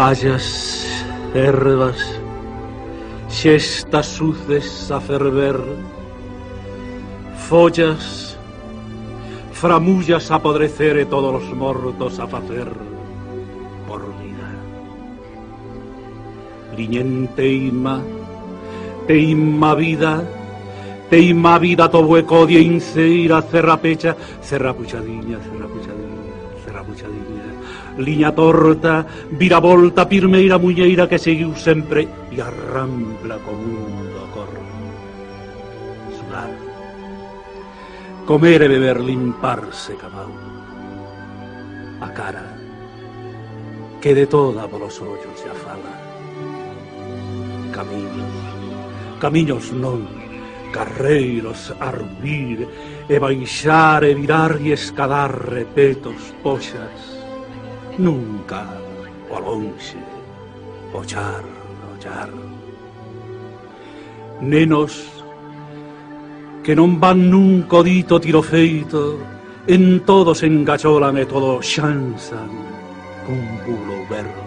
Pallas, ervas, xestas suces a ferver, follas, framullas a podrecer e todos os mortos a facer por vida. Liñen teima, teima vida, teima vida to hueco de inceira, cerra rabuchadiña. Liña torta, viravolta, pirmeira muñeira que seguiu sempre e a como un do corpo. Sudar. Comer e beber, limparse, cabal. A cara, que de toda polos ollos se afala. Camiños, camiños non carreiros a rubir e baixar e virar e escalar repetos poxas. Nunca, o lonxe, ollar, ollar. Nenos que non van nunca codito dito tiro feito, en todos engacholan e todo xanzan cun bulo berro.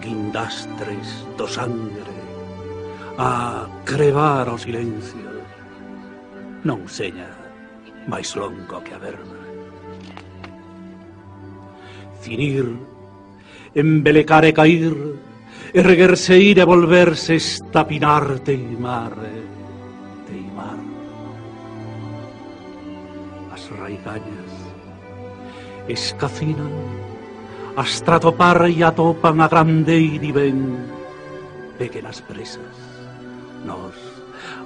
Guindastres do sangre a crevar o silencio. Non seña máis longo que a verba. Cinir, embelecar e cair, erguerse ir e volverse estapinar teimar, teimar. As raigañas escacinan hasta topar e atopan a grande e ben pequenas presas nos.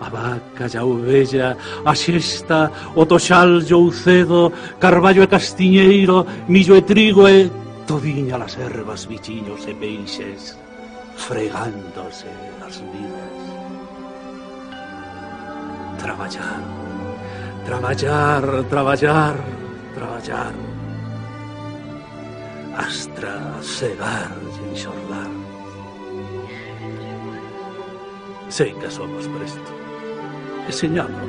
A vaca e a ovella, a xesta, o toxal e o cedo, carballo e castiñeiro, millo e trigo e todiña las ervas, bichiños e peixes, fregándose as vidas. Traballar, traballar, traballar, traballar, astra, cegar e enxorrar. Sei que somos presto. E señamos,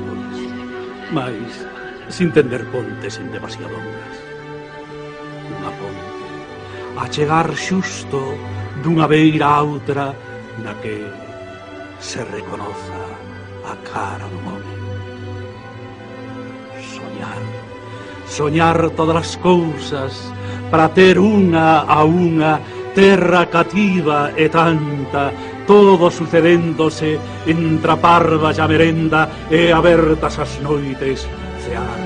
pois, mas sin tender pontes en demasiado longas. Unha ponte a chegar xusto dunha beira a outra na que se reconoza a cara do home. Soñar, soñar todas as cousas para ter unha a unha terra cativa e tanta todo sucedéndose entre a parva e a merenda e abertas as noites cear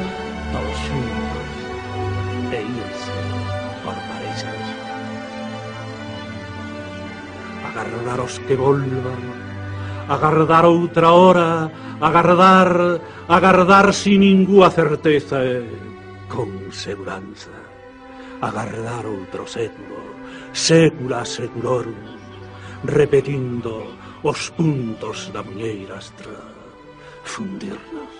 dos xuntos e irse por parexas. Agardar os que volvan, agardar outra hora, agardar, agardar sin ningúa certeza e con seguranza, agardar outro século, sécula seculorum, repetindo os puntos da muñeira astra, fundirnos.